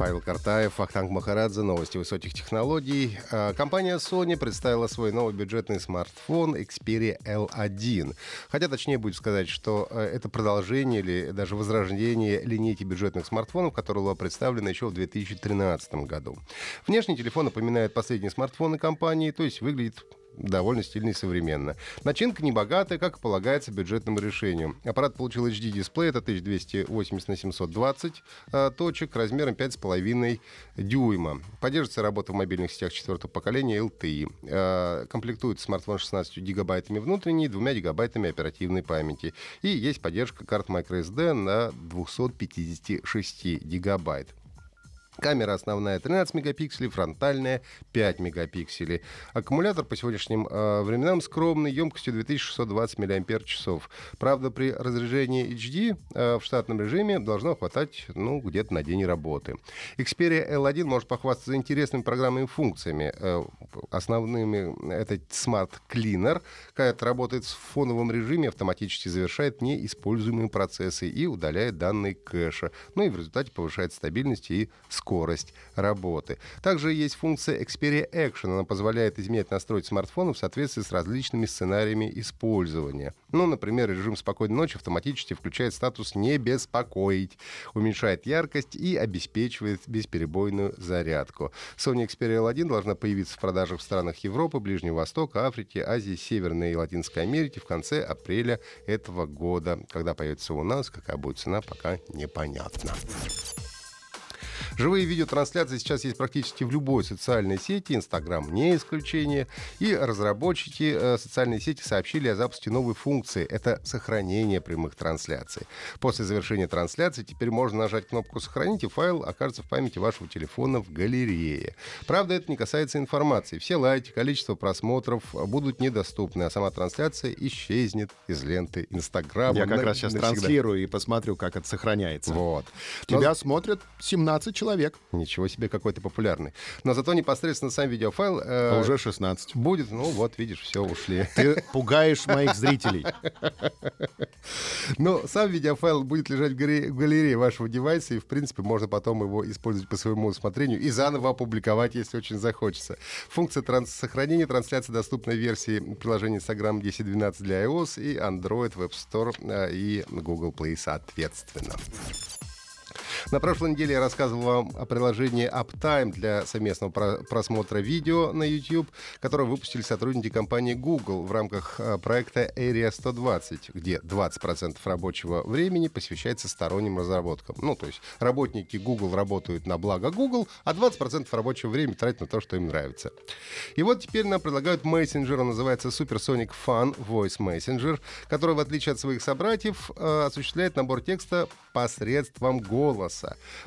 Павел Картаев, Вахтанг Махарадзе, новости высоких технологий. А, Компания Sony представила свой новый бюджетный смартфон Xperia L1. Хотя точнее будет сказать, что э, это продолжение или даже возрождение линейки бюджетных смартфонов, которая была представлена еще в 2013 году. Внешний телефон напоминает последние смартфоны компании, то есть выглядит довольно стильно и современно. Начинка небогатая, как и полагается бюджетному решению. Аппарат получил HD-дисплей, это 1280 на 720 э, точек, размером 5,5 дюйма. Поддерживается работа в мобильных сетях четвертого поколения LTE. Э, комплектует смартфон 16 гигабайтами внутренней, 2 гигабайтами оперативной памяти. И есть поддержка карт microSD на 256 гигабайт. Камера основная 13 мегапикселей, фронтальная 5 мегапикселей. Аккумулятор по сегодняшним э, временам скромный, емкостью 2620 мАч. Правда, при разряжении HD э, в штатном режиме должно хватать ну, где-то на день работы. Xperia L1 может похвастаться интересными программными функциями. Э, основными это Smart Cleaner, который работает в фоновом режиме, автоматически завершает неиспользуемые процессы и удаляет данные кэша. Ну и в результате повышает стабильность и скорость работы. Также есть функция Xperia Action. Она позволяет изменять настройки смартфона в соответствии с различными сценариями использования. Ну, например, режим спокойной ночи автоматически включает статус «не беспокоить», уменьшает яркость и обеспечивает бесперебойную зарядку. Sony Xperia L1 должна появиться в продажах в странах Европы, Ближнего Востока, Африки, Азии, Северной и Латинской Америки в конце апреля этого года. Когда появится у нас, какая будет цена, пока непонятно. Живые видеотрансляции сейчас есть практически в любой социальной сети, Инстаграм не исключение. И разработчики э, социальной сети сообщили о запуске новой функции. Это сохранение прямых трансляций. После завершения трансляции теперь можно нажать кнопку «Сохранить», и файл окажется в памяти вашего телефона в галерее. Правда, это не касается информации. Все лайки, количество просмотров будут недоступны, а сама трансляция исчезнет из ленты Инстаграма. Я как на- раз сейчас навсегда. транслирую и посмотрю, как это сохраняется. Вот. Тебя смотрят 17 человек, Ничего себе, какой ты популярный. Но зато непосредственно сам видеофайл э, а уже 16. будет, ну вот, видишь, все, ушли. Ты пугаешь моих зрителей. Но сам видеофайл будет лежать в галерее, в галерее вашего девайса, и, в принципе, можно потом его использовать по своему усмотрению и заново опубликовать, если очень захочется. Функция транс- сохранения трансляции доступна в версии приложения Instagram 10.12 для iOS и Android Web Store э, и Google Play соответственно. На прошлой неделе я рассказывал вам о приложении Uptime для совместного про- просмотра видео на YouTube, которое выпустили сотрудники компании Google в рамках э, проекта Area 120, где 20% рабочего времени посвящается сторонним разработкам. Ну, то есть работники Google работают на благо Google, а 20% рабочего времени тратят на то, что им нравится. И вот теперь нам предлагают мессенджер, он называется Supersonic Fun Voice Messenger, который, в отличие от своих собратьев, э, осуществляет набор текста посредством голоса.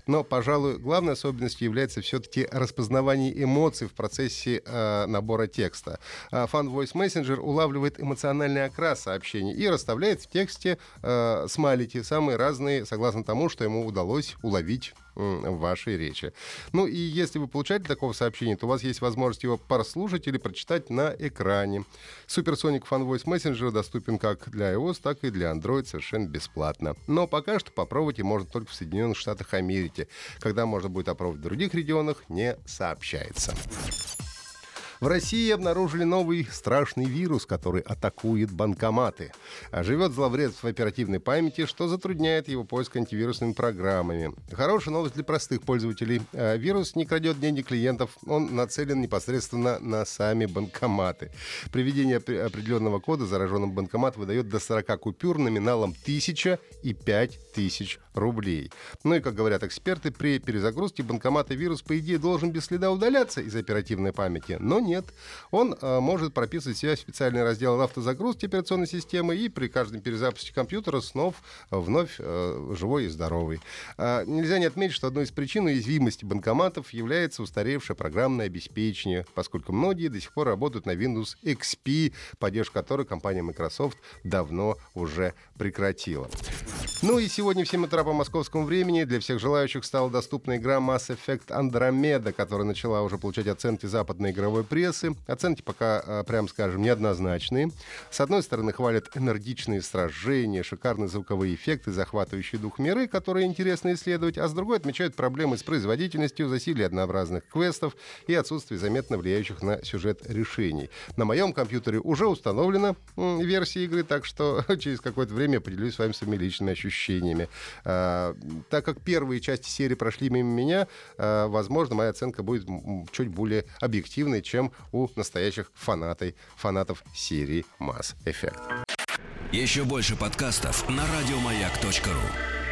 Но, пожалуй, главной особенностью является все-таки распознавание эмоций в процессе э, набора текста. А Fun Voice Messenger улавливает эмоциональный окрас сообщений и расставляет в тексте э, смайлики, самые разные, согласно тому, что ему удалось уловить вашей речи. Ну и если вы получаете такого сообщения, то у вас есть возможность его прослушать или прочитать на экране. Supersonic Fun Voice Messenger доступен как для iOS, так и для Android совершенно бесплатно. Но пока что попробовать и можно только в Соединенных Штатах Америки. Когда можно будет опробовать в других регионах, не сообщается. В России обнаружили новый страшный вирус, который атакует банкоматы. А живет зловред в оперативной памяти, что затрудняет его поиск антивирусными программами. Хорошая новость для простых пользователей. А, Вирус не крадет деньги клиентов, он нацелен непосредственно на сами банкоматы. При введении опре- определенного кода зараженным банкомат выдает до 40 купюр номиналом 1000 и 5000 рублей. Ну и, как говорят эксперты, при перезагрузке банкомата вирус, по идее, должен без следа удаляться из оперативной памяти, но нет. Нет. Он э, может прописывать в себя специальный раздел автозагрузки операционной системы и при каждом перезапуске компьютера снов вновь э, живой и здоровый. Э, нельзя не отметить, что одной из причин уязвимости банкоматов является устаревшее программное обеспечение, поскольку многие до сих пор работают на Windows XP, поддержку которой компания Microsoft давно уже прекратила. Ну и сегодня в 7 утра по московскому времени для всех желающих стала доступна игра Mass Effect Andromeda, которая начала уже получать оценки западной игровой прессы. Оценки пока, э, прям скажем, неоднозначные. С одной стороны, хвалят энергичные сражения, шикарные звуковые эффекты, захватывающие дух миры, которые интересно исследовать, а с другой отмечают проблемы с производительностью, засилие однообразных квестов и отсутствие заметно влияющих на сюжет решений. На моем компьютере уже установлена версия игры, так что через какое-то время поделюсь с вами своими личными ощущениями. А, так как первые части серии прошли мимо меня, а, возможно, моя оценка будет чуть более объективной, чем у настоящих фанатов, фанатов серии Mass Effect. Еще больше подкастов на радиомаяк.ру